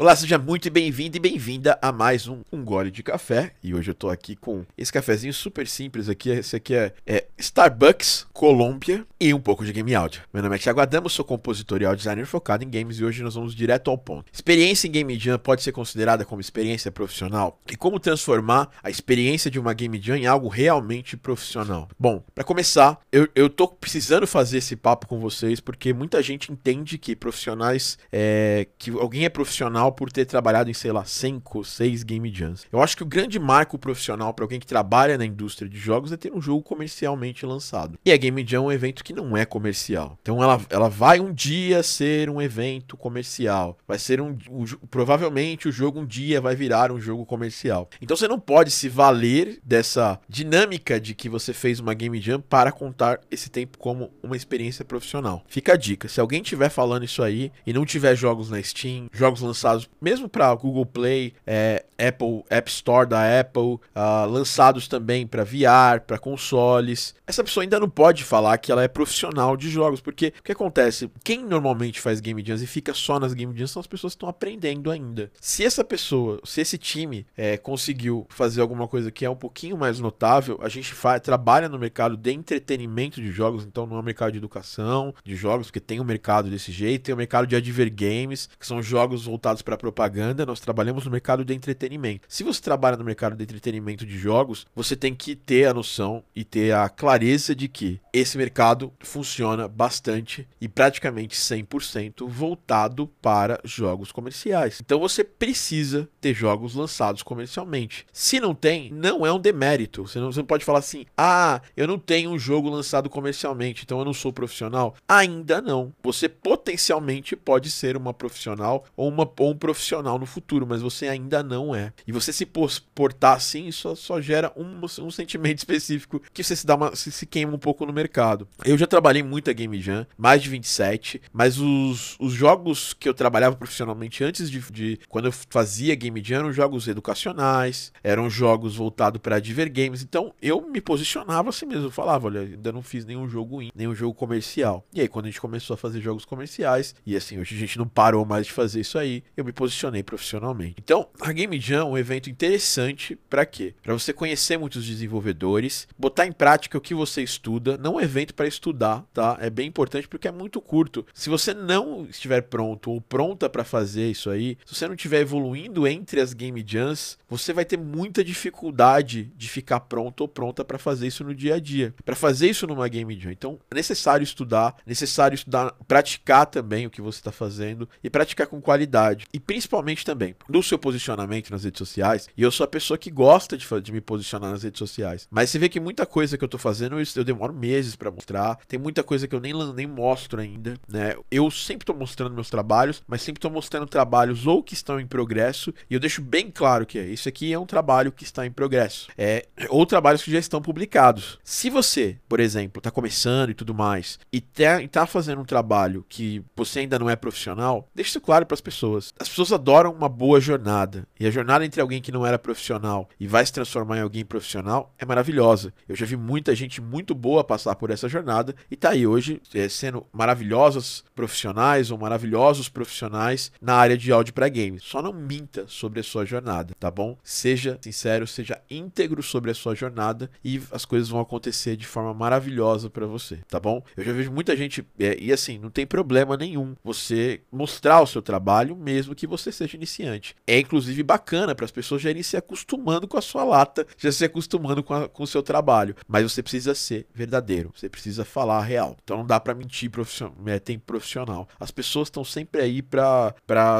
Olá, seja muito bem-vindo e bem-vinda a mais um, um Gole de Café. E hoje eu tô aqui com esse cafezinho super simples aqui. Esse aqui é, é Starbucks, Colômbia e um pouco de game áudio. Meu nome é Thiago Adamo, sou compositor e designer focado em games e hoje nós vamos direto ao ponto. Experiência em Game Jam pode ser considerada como experiência profissional? E como transformar a experiência de uma Game Jam em algo realmente profissional? Bom, para começar, eu, eu tô precisando fazer esse papo com vocês porque muita gente entende que profissionais, é, que alguém é profissional por ter trabalhado em, sei lá, 5, 6 Game Jams. Eu acho que o grande marco profissional para alguém que trabalha na indústria de jogos é ter um jogo comercialmente lançado. E a Game Jam é um evento que não é comercial. Então ela, ela vai um dia ser um evento comercial. Vai ser um. um provavelmente o jogo um dia vai virar um jogo comercial. Então você não pode se valer dessa dinâmica de que você fez uma Game Jam para contar esse tempo como uma experiência profissional. Fica a dica: se alguém estiver falando isso aí e não tiver jogos na Steam, jogos lançados lançados mesmo para Google Play, é, Apple App Store da Apple, uh, lançados também para VR, para consoles. Essa pessoa ainda não pode falar que ela é profissional de jogos, porque o que acontece? Quem normalmente faz game jams e fica só nas game jams são as pessoas que estão aprendendo ainda. Se essa pessoa, se esse time é, conseguiu fazer alguma coisa que é um pouquinho mais notável, a gente faz, trabalha no mercado de entretenimento de jogos, então não é um mercado de educação de jogos, porque tem um mercado desse jeito, tem o um mercado de adver games, que são jogos voltados para propaganda, nós trabalhamos no mercado de entretenimento. Se você trabalha no mercado de entretenimento de jogos, você tem que ter a noção e ter a clareza de que esse mercado funciona bastante e praticamente 100% voltado para jogos comerciais. Então você precisa ter jogos lançados comercialmente. Se não tem, não é um demérito. Você não, você não pode falar assim: ah, eu não tenho um jogo lançado comercialmente, então eu não sou profissional. Ainda não. Você potencialmente pode ser uma profissional ou, uma, ou um profissional no futuro, mas você ainda não é. E você se portar assim só, só gera um, um sentimento específico que você se, dá uma, se, se queima um pouco no mercado. Eu já trabalhei muita Game Jam, mais de 27, mas os, os jogos que eu trabalhava profissionalmente antes de, de quando eu fazia Game Jam eram jogos educacionais, eram jogos voltados para Diver Games, então eu me posicionava assim mesmo, eu falava, olha, ainda não fiz nenhum jogo in, nenhum jogo comercial. E aí quando a gente começou a fazer jogos comerciais, e assim, hoje a gente não parou mais de fazer isso aí, eu me posicionei profissionalmente. Então, a Game Jam é um evento interessante para quê? Para você conhecer muitos desenvolvedores, botar em prática o que você estuda, não um evento para estudar, tá? É bem importante porque é muito curto. Se você não estiver pronto ou pronta para fazer isso aí, se você não estiver evoluindo entre as Game Jams, você vai ter muita dificuldade de ficar pronto ou pronta para fazer isso no dia a dia. Para fazer isso numa Game Jam. Então, é necessário estudar, necessário estudar, praticar também o que você está fazendo e praticar com qualidade. E principalmente também no seu posicionamento nas redes sociais. E eu sou a pessoa que gosta de, de me posicionar nas redes sociais. Mas você vê que muita coisa que eu tô fazendo, eu, eu demoro meses para mostrar. Tem muita coisa que eu nem, nem mostro ainda, né? Eu sempre tô mostrando meus trabalhos, mas sempre tô mostrando trabalhos ou que estão em progresso. E eu deixo bem claro que é, isso aqui é um trabalho que está em progresso. É, ou trabalhos que já estão publicados. Se você, por exemplo, tá começando e tudo mais, e tá, e tá fazendo um trabalho que você ainda não é profissional, deixe isso claro para as pessoas. As pessoas adoram uma boa jornada. E a jornada entre alguém que não era profissional e vai se transformar em alguém profissional é maravilhosa. Eu já vi muita gente muito boa passar por essa jornada e tá aí hoje é, sendo maravilhosos profissionais ou maravilhosos profissionais na área de áudio para games. Só não minta sobre a sua jornada, tá bom? Seja sincero, seja íntegro sobre a sua jornada e as coisas vão acontecer de forma maravilhosa para você, tá bom? Eu já vejo muita gente é, e assim, não tem problema nenhum você mostrar o seu trabalho mesmo que você seja iniciante. É inclusive bacana para as pessoas já irem se acostumando com a sua lata, já se acostumando com, a, com o seu trabalho. Mas você precisa ser verdadeiro, você precisa falar a real. Então não dá para mentir profissional, é, tem profissional. As pessoas estão sempre aí para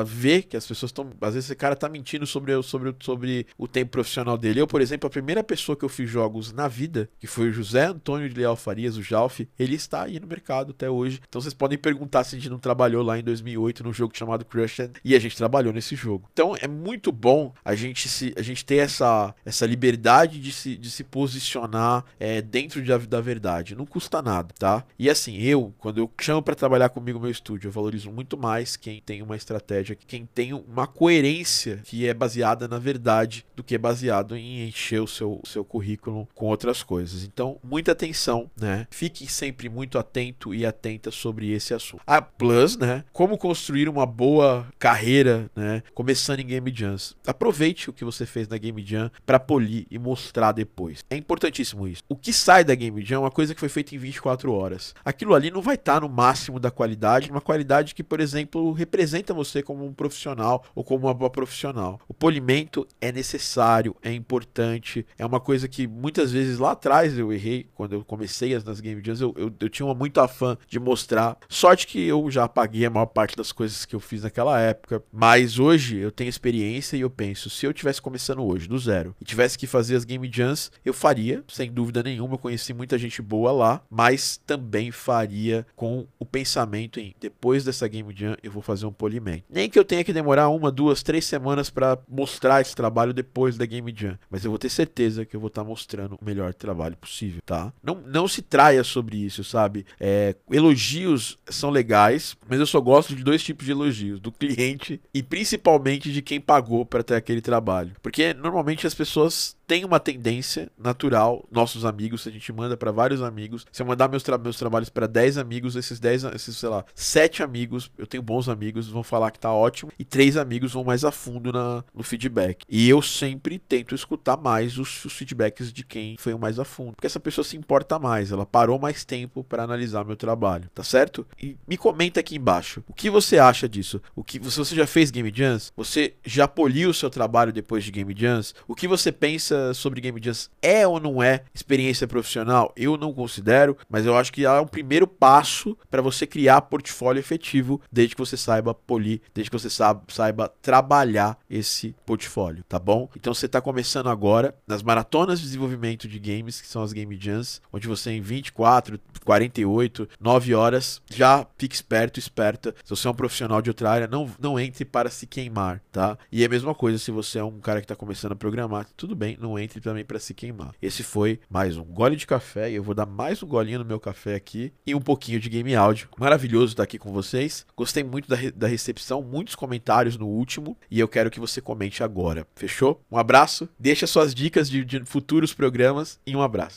ver que as pessoas estão. Às vezes esse cara tá mentindo sobre, sobre, sobre o tempo profissional dele. Eu, por exemplo, a primeira pessoa que eu fiz jogos na vida, que foi o José Antônio de Leal Farias, o Jalf, ele está aí no mercado até hoje. Então vocês podem perguntar se a gente não trabalhou lá em 2008 num jogo chamado Crushed e a gente trabalhou nesse jogo. Então é muito bom bom a gente se a gente ter essa, essa liberdade de se, de se posicionar é, dentro de, da verdade. Não custa nada, tá? E assim, eu, quando eu chamo para trabalhar comigo no meu estúdio, eu valorizo muito mais quem tem uma estratégia, quem tem uma coerência que é baseada na verdade do que é baseado em encher o seu, seu currículo com outras coisas. Então, muita atenção, né? Fique sempre muito atento e atenta sobre esse assunto. A Plus, né? Como construir uma boa carreira, né? Começando em Game Jams. Aproveite o que você fez na Game Jam para polir e mostrar depois. É importantíssimo isso. O que sai da Game Jam é uma coisa que foi feita em 24 horas. Aquilo ali não vai estar tá no máximo da qualidade, uma qualidade que, por exemplo, representa você como um profissional ou como uma boa profissional. O polimento é necessário, é importante, é uma coisa que muitas vezes lá atrás eu errei, quando eu comecei nas Game Jams, eu, eu, eu tinha muito afã de mostrar. Sorte que eu já apaguei a maior parte das coisas que eu fiz naquela época, mas hoje eu tenho experiência e eu penso, se eu tivesse começando hoje, do zero, e tivesse que fazer as Game Jams, eu faria, sem dúvida nenhuma, eu conheci muita gente boa lá, mas também faria com o pensamento em depois dessa Game Jam eu vou fazer um polimento. Nem que eu tenha que demorar uma, duas, três semanas para mostrar esse trabalho depois da Game Jam, mas eu vou ter certeza que eu vou estar tá mostrando o melhor trabalho possível, tá? Não, não se traia sobre isso, sabe? É, elogios são legais, mas eu só gosto de dois tipos de elogios: do cliente e principalmente de quem pagou para ter aquele trabalho. Porque normalmente as pessoas tem uma tendência natural, nossos amigos, a gente manda para vários amigos, se eu mandar meus, tra meus trabalhos para 10 amigos, esses 10, esses, sei lá, 7 amigos, eu tenho bons amigos, vão falar que tá ótimo, e 3 amigos vão mais a fundo na, no feedback. E eu sempre tento escutar mais os, os feedbacks de quem foi o mais a fundo, porque essa pessoa se importa mais, ela parou mais tempo para analisar meu trabalho, tá certo? E me comenta aqui embaixo, o que você acha disso? O que se você já fez Game Jams? Você já poliu o seu trabalho depois de Game Jams? O que você pensa sobre Game Jams é ou não é experiência profissional? Eu não considero, mas eu acho que é um primeiro passo para você criar portfólio efetivo, desde que você saiba polir, desde que você saiba, saiba trabalhar esse portfólio, tá bom? Então você está começando agora nas maratonas de desenvolvimento de games, que são as Game Jams, onde você em 24, 48, 9 horas já fica esperto, esperta. Se você é um profissional de outra área, não, não entre para se queimar, tá? E é a mesma coisa se você é um cara que está começando a programar, tudo bem, não entre também para se queimar. Esse foi mais um gole de café e eu vou dar mais um golinho no meu café aqui e um pouquinho de game áudio. Maravilhoso estar aqui com vocês. Gostei muito da, re da recepção, muitos comentários no último e eu quero que você comente agora. Fechou? Um abraço, deixa suas dicas de, de futuros programas e um abraço.